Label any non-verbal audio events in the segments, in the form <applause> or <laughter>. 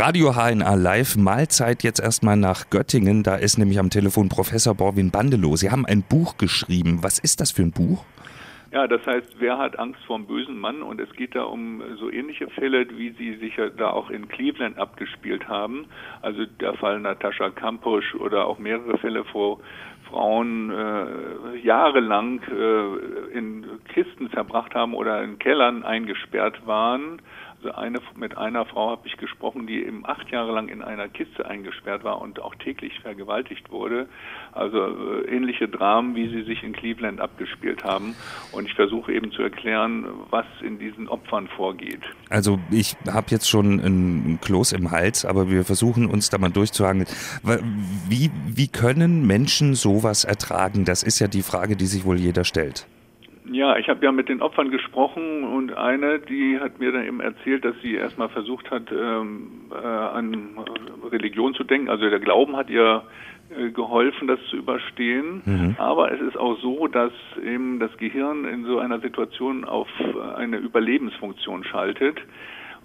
Radio HNA Live, Mahlzeit jetzt erstmal nach Göttingen. Da ist nämlich am Telefon Professor Borwin Bandelow. Sie haben ein Buch geschrieben. Was ist das für ein Buch? Ja, das heißt, wer hat Angst vor dem bösen Mann? Und es geht da um so ähnliche Fälle, wie sie sich ja da auch in Cleveland abgespielt haben. Also der Fall Natascha Kampusch oder auch mehrere Fälle, wo Frauen äh, jahrelang äh, in Kisten zerbracht haben oder in Kellern eingesperrt waren eine, mit einer Frau habe ich gesprochen, die eben acht Jahre lang in einer Kiste eingesperrt war und auch täglich vergewaltigt wurde. Also äh, ähnliche Dramen, wie sie sich in Cleveland abgespielt haben. Und ich versuche eben zu erklären, was in diesen Opfern vorgeht. Also ich habe jetzt schon ein Kloß im Hals, aber wir versuchen uns da mal durchzuhangeln. Wie, wie können Menschen sowas ertragen? Das ist ja die Frage, die sich wohl jeder stellt. Ja, ich habe ja mit den Opfern gesprochen und eine, die hat mir dann eben erzählt, dass sie erstmal versucht hat, ähm, äh, an Religion zu denken. Also der Glauben hat ihr äh, geholfen, das zu überstehen. Mhm. Aber es ist auch so, dass eben das Gehirn in so einer Situation auf eine Überlebensfunktion schaltet.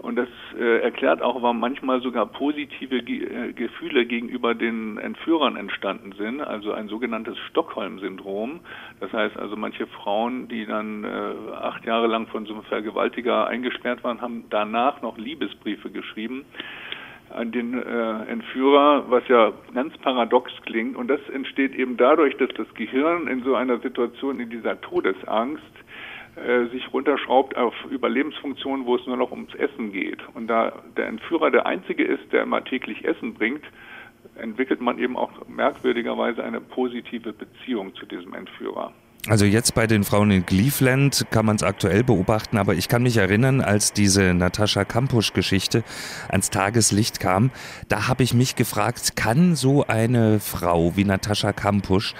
Und das äh, erklärt auch, warum manchmal sogar positive Ge äh, Gefühle gegenüber den Entführern entstanden sind, also ein sogenanntes Stockholm-Syndrom. Das heißt also, manche Frauen, die dann äh, acht Jahre lang von so einem Vergewaltiger eingesperrt waren, haben danach noch Liebesbriefe geschrieben an den äh, Entführer, was ja ganz paradox klingt. Und das entsteht eben dadurch, dass das Gehirn in so einer Situation, in dieser Todesangst, äh, sich runterschraubt auf Überlebensfunktionen, wo es nur noch ums Essen geht. Und da der Entführer der Einzige ist, der immer täglich Essen bringt, entwickelt man eben auch merkwürdigerweise eine positive Beziehung zu diesem Entführer. Also jetzt bei den Frauen in Cleveland kann man es aktuell beobachten, aber ich kann mich erinnern, als diese Natascha Kampusch-Geschichte ans Tageslicht kam, da habe ich mich gefragt, kann so eine Frau wie Natascha Kampusch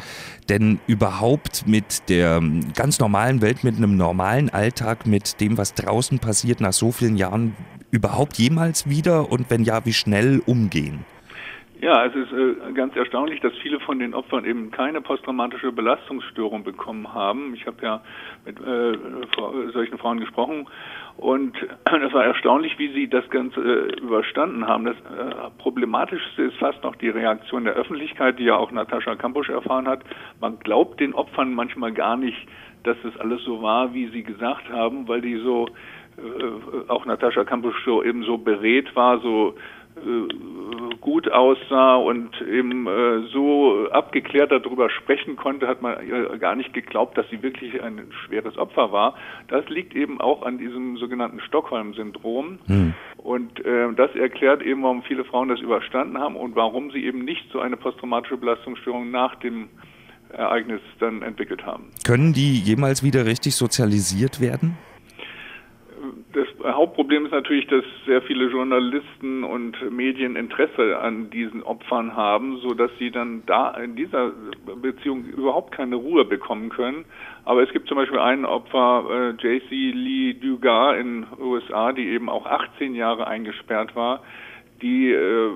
denn überhaupt mit der ganz normalen Welt, mit einem normalen Alltag, mit dem, was draußen passiert nach so vielen Jahren, überhaupt jemals wieder und wenn ja, wie schnell umgehen? Ja, es ist äh, ganz erstaunlich, dass viele von den Opfern eben keine posttraumatische Belastungsstörung bekommen haben. Ich habe ja mit äh, solchen Frauen gesprochen und <clears throat> das war erstaunlich, wie sie das Ganze äh, überstanden haben. Das äh, Problematischste ist fast noch die Reaktion der Öffentlichkeit, die ja auch Natascha Kampusch erfahren hat. Man glaubt den Opfern manchmal gar nicht, dass es alles so war, wie sie gesagt haben, weil die so, äh, auch Natascha Kampusch so eben so beredt war, so äh, gut aussah und eben äh, so abgeklärt darüber sprechen konnte, hat man äh, gar nicht geglaubt, dass sie wirklich ein schweres Opfer war. Das liegt eben auch an diesem sogenannten Stockholm-Syndrom. Hm. Und äh, das erklärt eben, warum viele Frauen das überstanden haben und warum sie eben nicht so eine posttraumatische Belastungsstörung nach dem Ereignis dann entwickelt haben. Können die jemals wieder richtig sozialisiert werden? Hauptproblem ist natürlich, dass sehr viele Journalisten und Medien Interesse an diesen Opfern haben, so dass sie dann da in dieser Beziehung überhaupt keine Ruhe bekommen können. Aber es gibt zum Beispiel einen Opfer, äh, JC Lee Dugas in USA, die eben auch 18 Jahre eingesperrt war, die äh,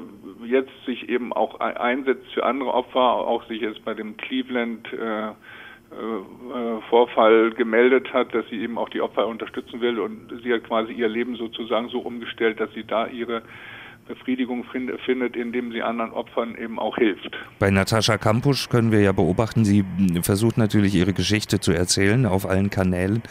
jetzt sich eben auch einsetzt für andere Opfer, auch sich jetzt bei dem Cleveland äh, Vorfall gemeldet hat, dass sie eben auch die Opfer unterstützen will. Und sie hat quasi ihr Leben sozusagen so umgestellt, dass sie da ihre Befriedigung findet, indem sie anderen Opfern eben auch hilft. Bei Natascha Kampusch können wir ja beobachten, sie versucht natürlich ihre Geschichte zu erzählen auf allen Kanälen.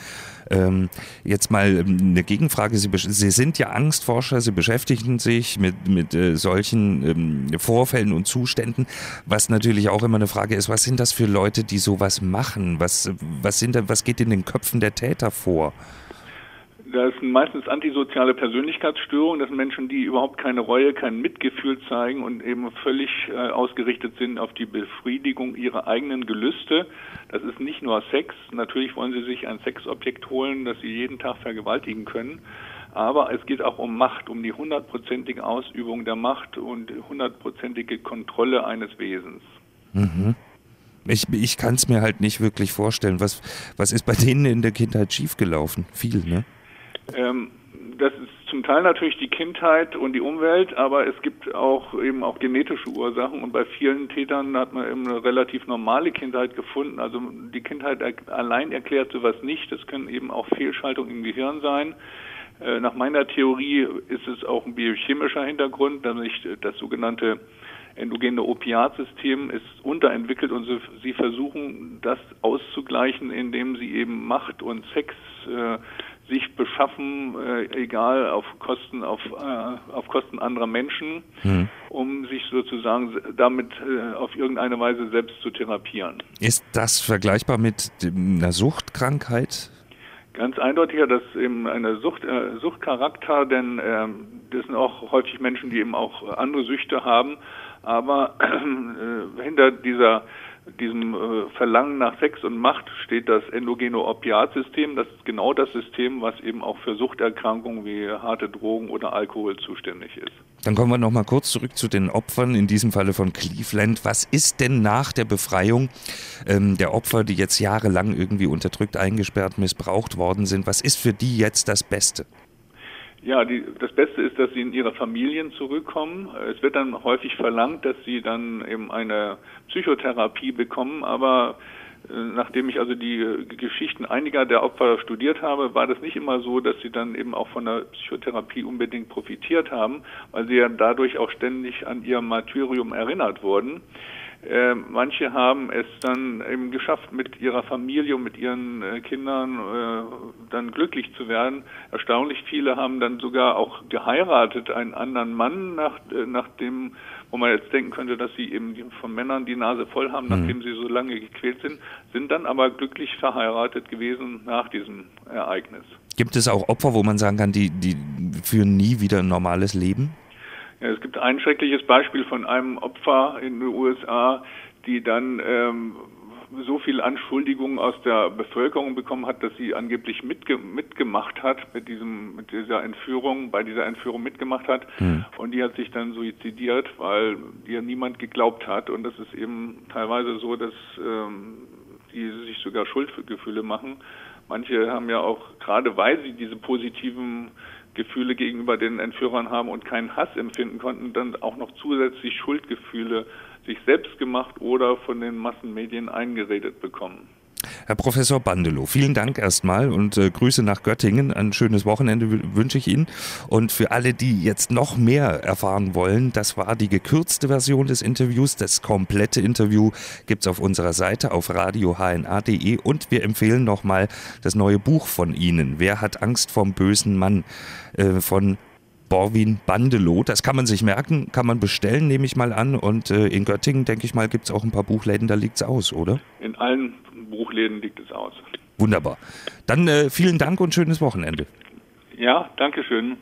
Ähm, jetzt mal ähm, eine Gegenfrage. Sie, Sie, sind ja Angstforscher, Sie beschäftigen sich mit, mit äh, solchen ähm, Vorfällen und Zuständen, was natürlich auch immer eine Frage ist, was sind das für Leute, die sowas machen? Was, was, sind was geht in den Köpfen der Täter vor? Das sind meistens antisoziale Persönlichkeitsstörungen. Das sind Menschen, die überhaupt keine Reue, kein Mitgefühl zeigen und eben völlig äh, ausgerichtet sind auf die Befriedigung ihrer eigenen Gelüste. Das ist nicht nur Sex. Natürlich wollen sie sich ein Sexobjekt holen, das sie jeden Tag vergewaltigen können. Aber es geht auch um Macht, um die hundertprozentige Ausübung der Macht und hundertprozentige Kontrolle eines Wesens. Mhm. Ich, ich kann es mir halt nicht wirklich vorstellen. Was, was ist bei denen in der Kindheit schiefgelaufen? Viel, ne? Ähm, das ist zum Teil natürlich die Kindheit und die Umwelt, aber es gibt auch eben auch genetische Ursachen und bei vielen Tätern hat man eben eine relativ normale Kindheit gefunden. Also die Kindheit allein erklärt sowas nicht. Das können eben auch Fehlschaltungen im Gehirn sein. Äh, nach meiner Theorie ist es auch ein biochemischer Hintergrund, nämlich das sogenannte endogene Opiatsystem ist unterentwickelt und sie, versuchen das auszugleichen, indem sie eben Macht und Sex äh, sich beschaffen, äh, egal auf Kosten auf, äh, auf Kosten anderer Menschen, mhm. um sich sozusagen damit äh, auf irgendeine Weise selbst zu therapieren. Ist das vergleichbar mit einer Suchtkrankheit? Ganz eindeutig hat das eben eine Sucht, äh, Suchtcharakter, denn äh, das sind auch häufig Menschen, die eben auch andere Süchte haben, aber <clears throat> äh, hinter dieser diesem äh, Verlangen nach Sex und Macht steht das endogene Opiatsystem. Das ist genau das System, was eben auch für Suchterkrankungen wie harte Drogen oder Alkohol zuständig ist. Dann kommen wir noch mal kurz zurück zu den Opfern, in diesem Falle von Cleveland. Was ist denn nach der Befreiung ähm, der Opfer, die jetzt jahrelang irgendwie unterdrückt, eingesperrt, missbraucht worden sind? Was ist für die jetzt das Beste? Ja, die, das Beste ist, dass sie in ihre Familien zurückkommen. Es wird dann häufig verlangt, dass sie dann eben eine Psychotherapie bekommen, aber äh, nachdem ich also die äh, Geschichten einiger der Opfer studiert habe, war das nicht immer so, dass sie dann eben auch von der Psychotherapie unbedingt profitiert haben, weil sie ja dadurch auch ständig an ihr Martyrium erinnert wurden. Äh, manche haben es dann eben geschafft, mit ihrer Familie und mit ihren äh, Kindern äh, dann glücklich zu werden. Erstaunlich viele haben dann sogar auch geheiratet, einen anderen Mann, nach, äh, nach dem, wo man jetzt denken könnte, dass sie eben von Männern die Nase voll haben, mhm. nachdem sie so lange gequält sind, sind dann aber glücklich verheiratet gewesen nach diesem Ereignis. Gibt es auch Opfer, wo man sagen kann, die, die führen nie wieder ein normales Leben? Ja, es gibt ein schreckliches Beispiel von einem Opfer in den USA, die dann ähm, so viel Anschuldigungen aus der Bevölkerung bekommen hat, dass sie angeblich mitge mitgemacht hat mit diesem mit dieser Entführung, bei dieser Entführung mitgemacht hat hm. und die hat sich dann suizidiert, weil ihr niemand geglaubt hat und das ist eben teilweise so, dass ähm, die sich sogar Schuldgefühle machen. Manche haben ja auch gerade weil sie diese positiven Gefühle gegenüber den Entführern haben und keinen Hass empfinden konnten, dann auch noch zusätzlich Schuldgefühle sich selbst gemacht oder von den Massenmedien eingeredet bekommen. Herr Professor Bandelow, vielen Dank erstmal und äh, Grüße nach Göttingen. Ein schönes Wochenende wünsche ich Ihnen. Und für alle, die jetzt noch mehr erfahren wollen, das war die gekürzte Version des Interviews. Das komplette Interview gibt es auf unserer Seite auf radiohna.de und wir empfehlen nochmal das neue Buch von Ihnen. Wer hat Angst vom bösen Mann? Äh, von Borwin Bandelow. Das kann man sich merken, kann man bestellen, nehme ich mal an. Und äh, in Göttingen, denke ich mal, gibt es auch ein paar Buchläden, da liegt es aus, oder? In allen Buchläden liegt es aus. Wunderbar. Dann äh, vielen Dank und schönes Wochenende. Ja, danke schön.